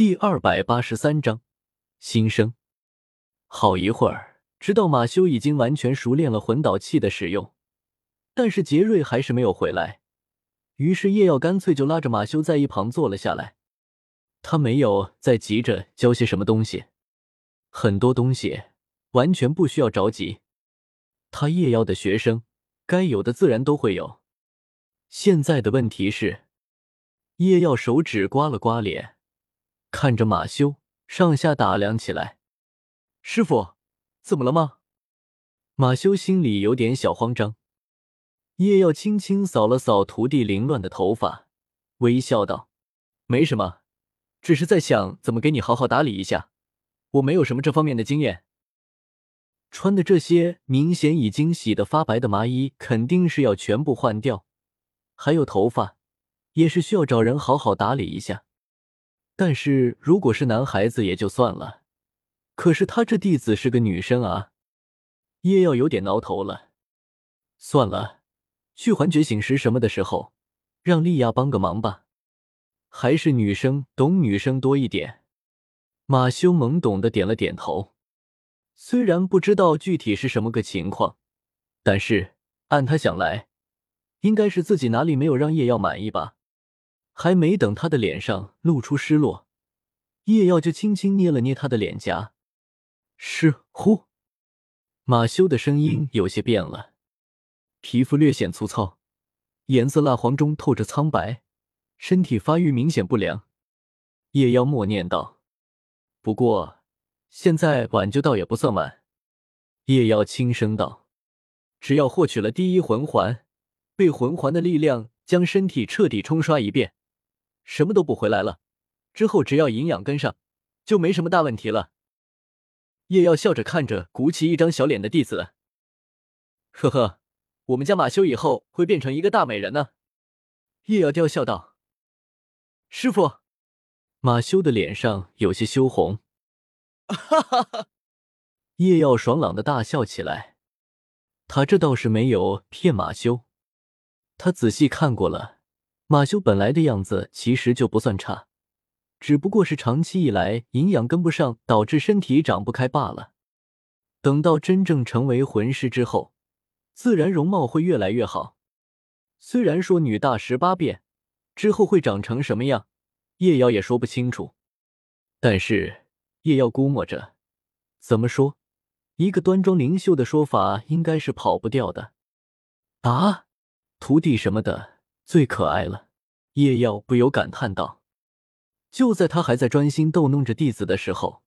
第二百八十三章新生。好一会儿，直到马修已经完全熟练了魂导器的使用，但是杰瑞还是没有回来。于是叶耀干脆就拉着马修在一旁坐了下来。他没有再急着教些什么东西，很多东西完全不需要着急。他叶耀的学生，该有的自然都会有。现在的问题是，叶耀手指刮了刮脸。看着马修，上下打量起来。师傅，怎么了吗？马修心里有点小慌张。叶耀轻轻扫了扫徒弟凌乱的头发，微笑道：“没什么，只是在想怎么给你好好打理一下。我没有什么这方面的经验。穿的这些明显已经洗得发白的麻衣，肯定是要全部换掉，还有头发，也是需要找人好好打理一下。”但是如果是男孩子也就算了，可是他这弟子是个女生啊，叶耀有点挠头了。算了，去还觉醒石什么的时候，让莉亚帮个忙吧。还是女生懂女生多一点。马修懵懂的点了点头，虽然不知道具体是什么个情况，但是按他想来，应该是自己哪里没有让叶耀满意吧。还没等他的脸上露出失落，叶耀就轻轻捏了捏他的脸颊。是呼，马修的声音有些变了，皮肤略显粗糙，颜色蜡黄中透着苍白，身体发育明显不良。叶耀默念道：“不过现在挽救倒也不算晚。”叶耀轻声道：“只要获取了第一魂环，被魂环的力量将身体彻底冲刷一遍。”什么都不回来了，之后只要营养跟上，就没什么大问题了。叶耀笑着看着鼓起一张小脸的弟子，呵呵，我们家马修以后会变成一个大美人呢。叶耀吊笑道：“师傅。”马修的脸上有些羞红，哈哈哈！叶耀爽朗的大笑起来，他这倒是没有骗马修，他仔细看过了。马修本来的样子其实就不算差，只不过是长期以来营养跟不上，导致身体长不开罢了。等到真正成为魂师之后，自然容貌会越来越好。虽然说女大十八变，之后会长成什么样，叶瑶也说不清楚。但是叶瑶估摸着，怎么说，一个端庄灵秀的说法应该是跑不掉的。啊，徒弟什么的。最可爱了，叶耀不由感叹道。就在他还在专心逗弄着弟子的时候，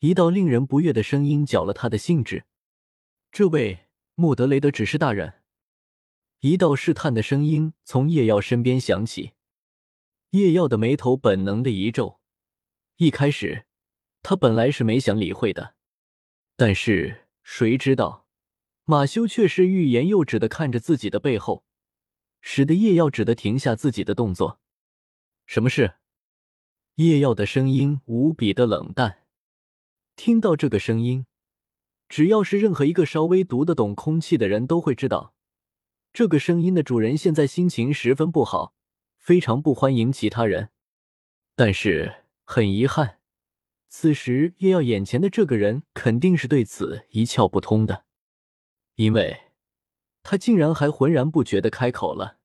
一道令人不悦的声音搅了他的兴致。这位莫德雷德指示大人，一道试探的声音从叶耀身边响起。叶耀的眉头本能的一皱，一开始他本来是没想理会的，但是谁知道马修却是欲言又止的看着自己的背后。使得叶耀只得停下自己的动作。什么事？叶耀的声音无比的冷淡。听到这个声音，只要是任何一个稍微读得懂空气的人都会知道，这个声音的主人现在心情十分不好，非常不欢迎其他人。但是很遗憾，此时叶耀眼前的这个人肯定是对此一窍不通的，因为。他竟然还浑然不觉的开口了：“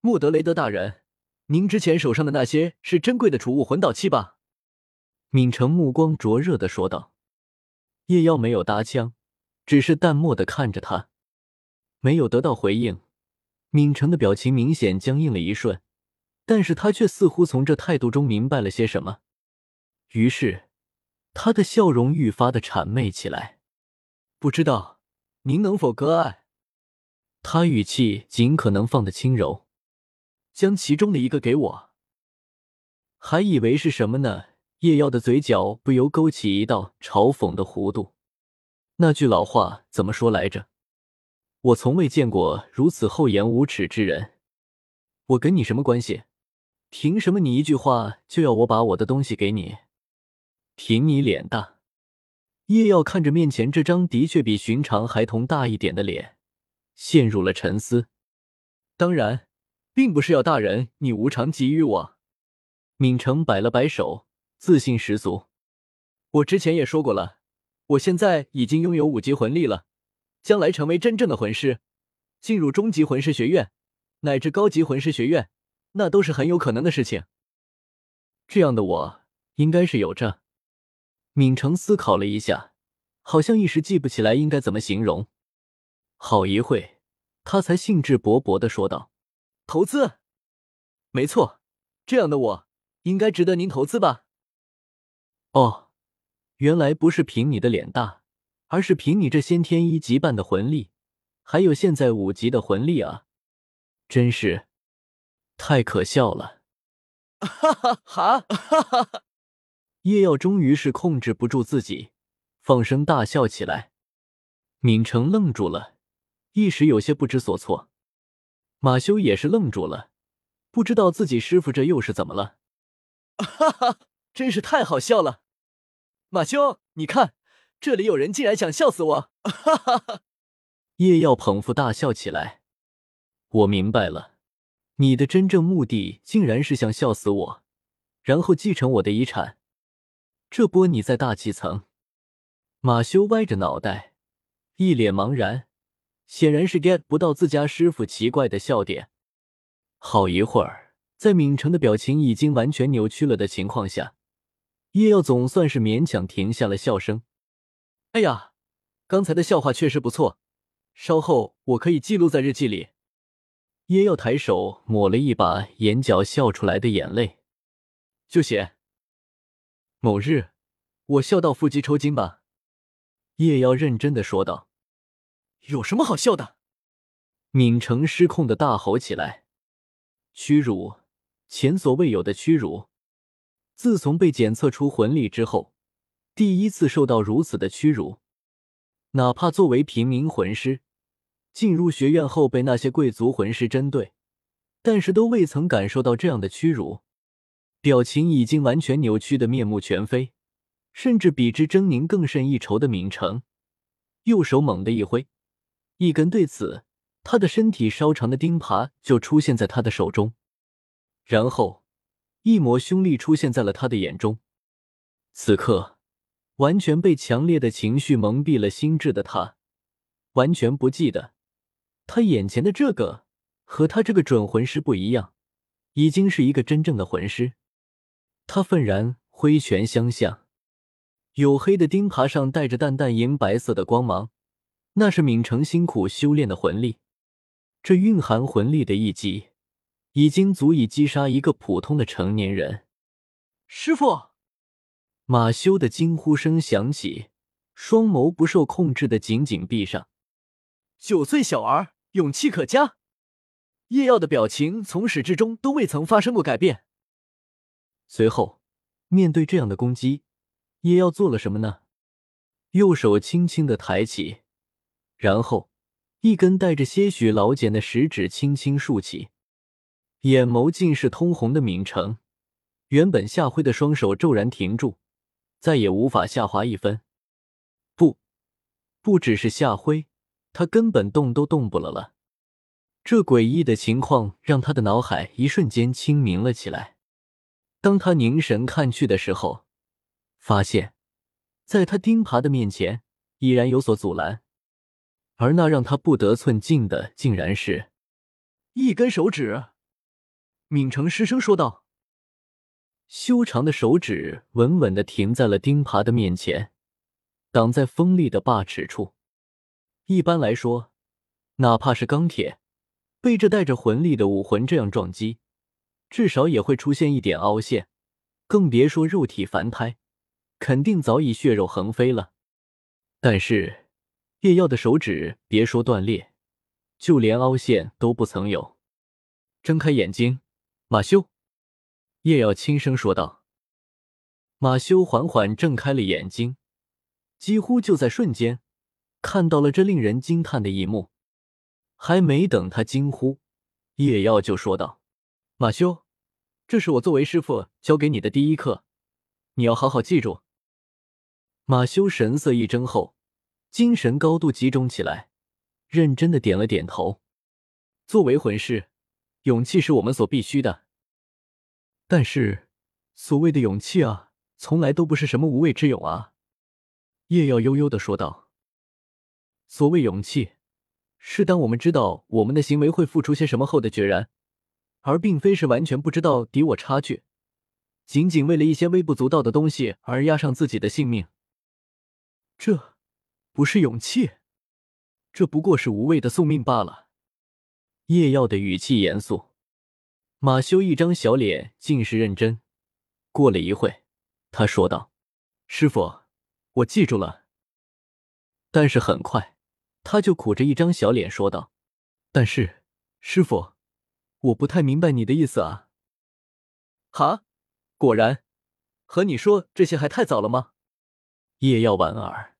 莫德雷德大人，您之前手上的那些是珍贵的储物魂导器吧？”闵成目光灼热的说道。叶妖没有搭腔，只是淡漠的看着他，没有得到回应。闵成的表情明显僵硬了一瞬，但是他却似乎从这态度中明白了些什么，于是他的笑容愈发的谄媚起来。不知道您能否割爱？他语气尽可能放得轻柔，将其中的一个给我。还以为是什么呢？叶耀的嘴角不由勾起一道嘲讽的弧度。那句老话怎么说来着？我从未见过如此厚颜无耻之人。我跟你什么关系？凭什么你一句话就要我把我的东西给你？凭你脸大。叶耀看着面前这张的确比寻常孩童大一点的脸。陷入了沉思。当然，并不是要大人你无偿给予我。闵成摆了摆手，自信十足。我之前也说过了，我现在已经拥有五级魂力了，将来成为真正的魂师，进入中级魂师学院乃至高级魂师学院，那都是很有可能的事情。这样的我应该是有着。闵成思考了一下，好像一时记不起来应该怎么形容。好一会，他才兴致勃勃的说道：“投资，没错，这样的我应该值得您投资吧？”哦。原来不是凭你的脸大，而是凭你这先天一级半的魂力，还有现在五级的魂力啊！真是太可笑了！哈哈哈哈哈！叶耀终于是控制不住自己，放声大笑起来。闵成愣住了，一时有些不知所措。马修也是愣住了，不知道自己师傅这又是怎么了。哈哈，真是太好笑了！马修，你看，这里有人竟然想笑死我！哈哈哈！叶耀捧腹大笑起来。我明白了，你的真正目的竟然是想笑死我，然后继承我的遗产。这波你在大气层？马修歪着脑袋，一脸茫然，显然是 get 不到自家师傅奇怪的笑点。好一会儿，在闵成的表情已经完全扭曲了的情况下。叶耀总算是勉强停下了笑声。哎呀，刚才的笑话确实不错，稍后我可以记录在日记里。叶耀抬手抹了一把眼角笑出来的眼泪，就写：某日，我笑到腹肌抽筋吧。叶耀认真的说道：“有什么好笑的？”闵成失控的大吼起来：“屈辱，前所未有的屈辱！”自从被检测出魂力之后，第一次受到如此的屈辱。哪怕作为平民魂师，进入学院后被那些贵族魂师针对，但是都未曾感受到这样的屈辱。表情已经完全扭曲的面目全非，甚至比之狰狞更胜一筹的闵成，右手猛地一挥，一根对此他的身体稍长的钉耙就出现在他的手中，然后。一抹凶厉出现在了他的眼中，此刻完全被强烈的情绪蒙蔽了心智的他，完全不记得他眼前的这个和他这个准魂师不一样，已经是一个真正的魂师。他愤然挥拳相向，黝黑的钉耙上带着淡淡银白色的光芒，那是闵成辛苦修炼的魂力，这蕴含魂力的一击。已经足以击杀一个普通的成年人。师傅，马修的惊呼声响起，双眸不受控制的紧紧闭上。九岁小儿，勇气可嘉。叶耀的表情从始至终都未曾发生过改变。随后，面对这样的攻击，叶耀做了什么呢？右手轻轻的抬起，然后一根带着些许老茧的食指轻轻竖起。眼眸尽是通红的闵成，原本下挥的双手骤然停住，再也无法下滑一分。不，不只是下挥，他根本动都动不了了。这诡异的情况让他的脑海一瞬间清明了起来。当他凝神看去的时候，发现，在他钉耙的面前依然有所阻拦，而那让他不得寸进的，竟然是一根手指。闵成失声说道：“修长的手指稳稳的停在了钉耙的面前，挡在锋利的把齿处。一般来说，哪怕是钢铁，被这带着魂力的武魂这样撞击，至少也会出现一点凹陷，更别说肉体凡胎，肯定早已血肉横飞了。但是叶耀的手指，别说断裂，就连凹陷都不曾有。睁开眼睛。”马修，叶耀轻声说道。马修缓缓睁开了眼睛，几乎就在瞬间，看到了这令人惊叹的一幕。还没等他惊呼，叶耀就说道：“马修，这是我作为师傅教给你的第一课，你要好好记住。”马修神色一怔后，精神高度集中起来，认真的点了点头。作为魂师。勇气是我们所必须的，但是所谓的勇气啊，从来都不是什么无畏之勇啊。”叶耀悠悠的说道：“所谓勇气，是当我们知道我们的行为会付出些什么后的决然，而并非是完全不知道敌我差距，仅仅为了一些微不足道的东西而押上自己的性命。这，不是勇气，这不过是无谓的送命罢了。”叶耀的语气严肃，马修一张小脸尽是认真。过了一会，他说道：“师傅。”我记住了，但是很快，他就苦着一张小脸说道：“但是，师傅，我不太明白你的意思啊。”哈，果然，和你说这些还太早了吗？叶耀莞尔，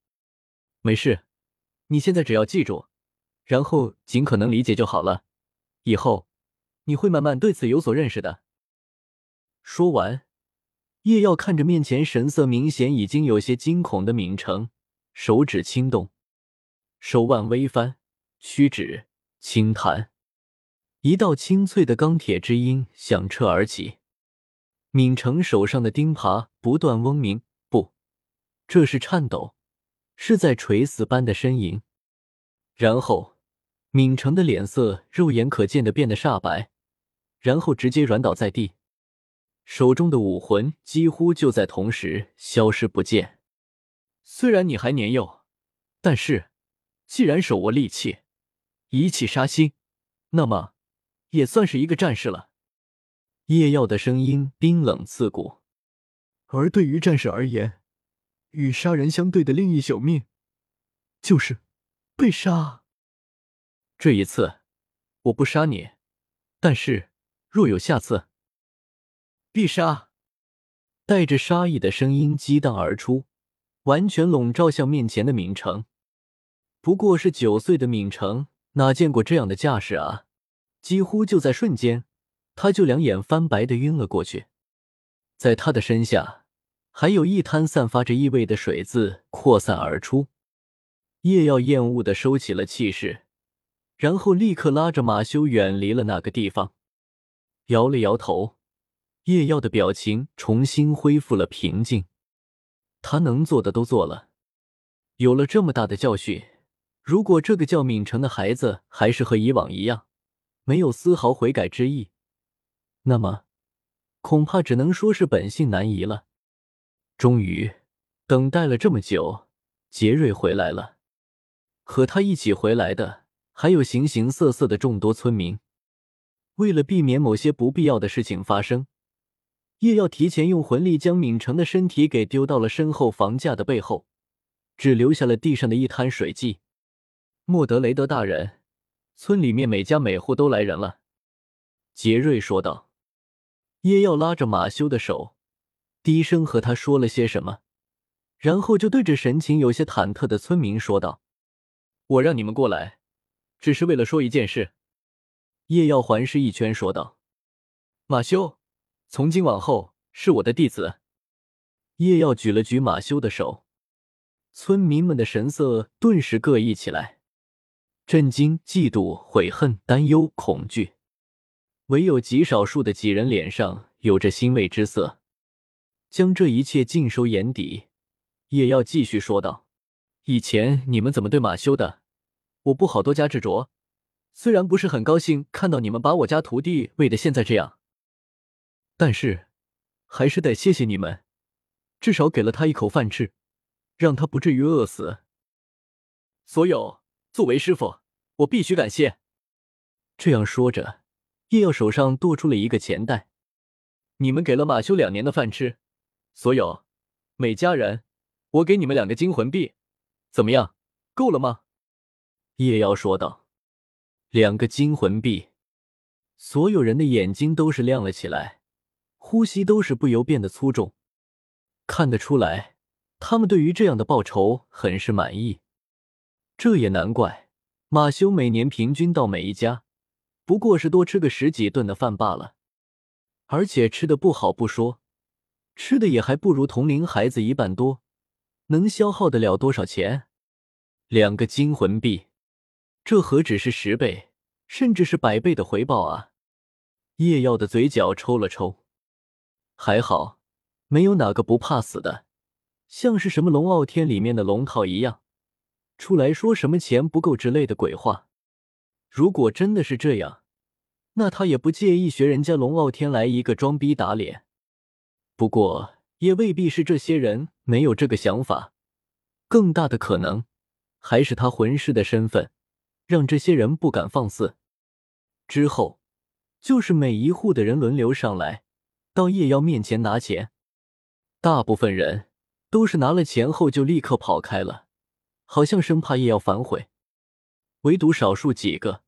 没事，你现在只要记住，然后尽可能理解就好了。以后你会慢慢对此有所认识的。说完。叶耀看着面前神色明显已经有些惊恐的闵成，手指轻动，手腕微翻，屈指轻弹，一道清脆的钢铁之音响彻而起。闵成手上的钉耙不断嗡鸣，不，这是颤抖，是在垂死般的呻吟。然后，闵成的脸色肉眼可见的变得煞白，然后直接软倒在地。手中的武魂几乎就在同时消失不见。虽然你还年幼，但是既然手握利器，一气杀心，那么也算是一个战士了。夜耀的声音冰冷刺骨。而对于战士而言，与杀人相对的另一宿命，就是被杀。这一次，我不杀你，但是若有下次。必杀！带着杀意的声音激荡而出，完全笼罩向面前的闵成。不过是九岁的闵成，哪见过这样的架势啊？几乎就在瞬间，他就两眼翻白的晕了过去。在他的身下，还有一滩散发着异味的水渍扩散而出。叶耀厌恶的收起了气势，然后立刻拉着马修远离了那个地方，摇了摇头。叶耀的表情重新恢复了平静，他能做的都做了。有了这么大的教训，如果这个叫闵成的孩子还是和以往一样，没有丝毫悔改之意，那么恐怕只能说是本性难移了。终于，等待了这么久，杰瑞回来了。和他一起回来的还有形形色色的众多村民。为了避免某些不必要的事情发生。叶耀提前用魂力将闵成的身体给丢到了身后房架的背后，只留下了地上的一滩水迹。莫德雷德大人，村里面每家每户都来人了。”杰瑞说道。叶耀拉着马修的手，低声和他说了些什么，然后就对着神情有些忐忑的村民说道：“我让你们过来，只是为了说一件事。”叶耀环视一圈说道：“马修。”从今往后是我的弟子。叶耀举了举马修的手，村民们的神色顿时各异起来：震惊、嫉妒、悔恨、担忧、恐惧，唯有极少数的几人脸上有着欣慰之色。将这一切尽收眼底，叶耀继续说道：“以前你们怎么对马修的，我不好多加执着。虽然不是很高兴看到你们把我家徒弟喂得现在这样。”但是，还是得谢谢你们，至少给了他一口饭吃，让他不至于饿死。所有作为师傅，我必须感谢。这样说着，叶耀手上多出了一个钱袋。你们给了马修两年的饭吃，所有每家人，我给你们两个金魂币，怎么样？够了吗？叶耀说道。两个金魂币，所有人的眼睛都是亮了起来。呼吸都是不由变得粗重，看得出来，他们对于这样的报酬很是满意。这也难怪，马修每年平均到每一家，不过是多吃个十几顿的饭罢了，而且吃的不好不说，吃的也还不如同龄孩子一半多，能消耗得了多少钱？两个金魂币，这何止是十倍，甚至是百倍的回报啊！叶耀的嘴角抽了抽。还好，没有哪个不怕死的，像是什么龙傲天里面的龙套一样，出来说什么钱不够之类的鬼话。如果真的是这样，那他也不介意学人家龙傲天来一个装逼打脸。不过也未必是这些人没有这个想法，更大的可能还是他魂师的身份让这些人不敢放肆。之后就是每一户的人轮流上来，到叶妖面前拿钱。大部分人都是拿了钱后就立刻跑开了，好像生怕叶妖反悔。唯独少数几个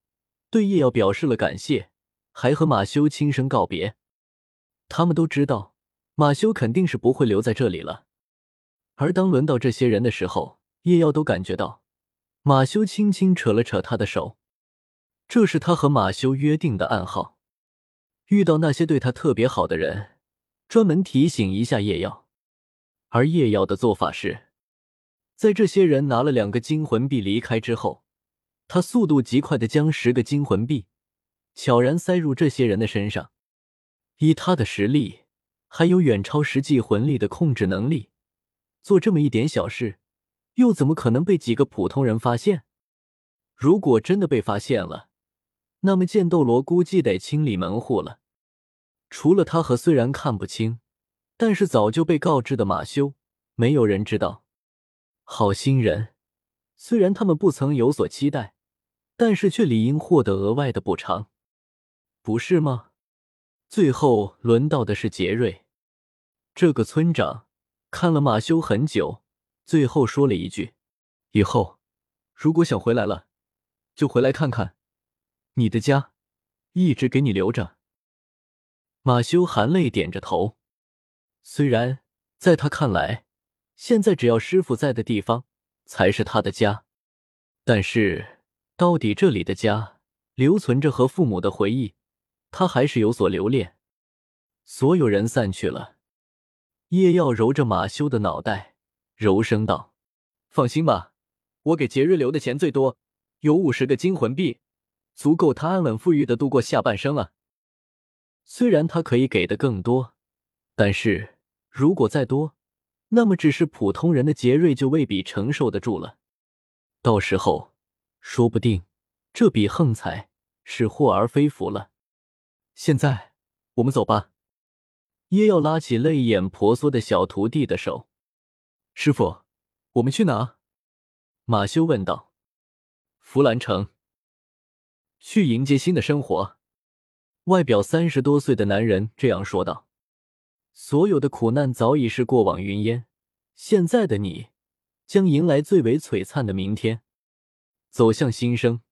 对叶妖表示了感谢，还和马修轻声告别。他们都知道马修肯定是不会留在这里了。而当轮到这些人的时候，叶耀都感觉到马修轻轻扯了扯他的手，这是他和马修约定的暗号。遇到那些对他特别好的人，专门提醒一下叶耀。而叶耀的做法是，在这些人拿了两个金魂币离开之后。他速度极快的将十个金魂币悄然塞入这些人的身上，以他的实力，还有远超实际魂力的控制能力，做这么一点小事，又怎么可能被几个普通人发现？如果真的被发现了，那么剑斗罗估计得清理门户了。除了他和虽然看不清，但是早就被告知的马修，没有人知道。好心人，虽然他们不曾有所期待。但是却理应获得额外的补偿，不是吗？最后轮到的是杰瑞，这个村长看了马修很久，最后说了一句：“以后如果想回来了，就回来看看你的家，一直给你留着。”马修含泪点着头。虽然在他看来，现在只要师傅在的地方才是他的家，但是。到底这里的家留存着和父母的回忆，他还是有所留恋。所有人散去了，叶耀揉着马修的脑袋，柔声道：“放心吧，我给杰瑞留的钱最多有五十个金魂币，足够他安稳富裕的度过下半生了。虽然他可以给的更多，但是如果再多，那么只是普通人的杰瑞就未必承受得住了。到时候……”说不定这笔横财是祸而非福了。现在我们走吧。耶要拉起泪眼婆娑的小徒弟的手。师傅，我们去哪？马修问道。弗兰城。去迎接新的生活。外表三十多岁的男人这样说道。所有的苦难早已是过往云烟，现在的你将迎来最为璀璨的明天。走向新生。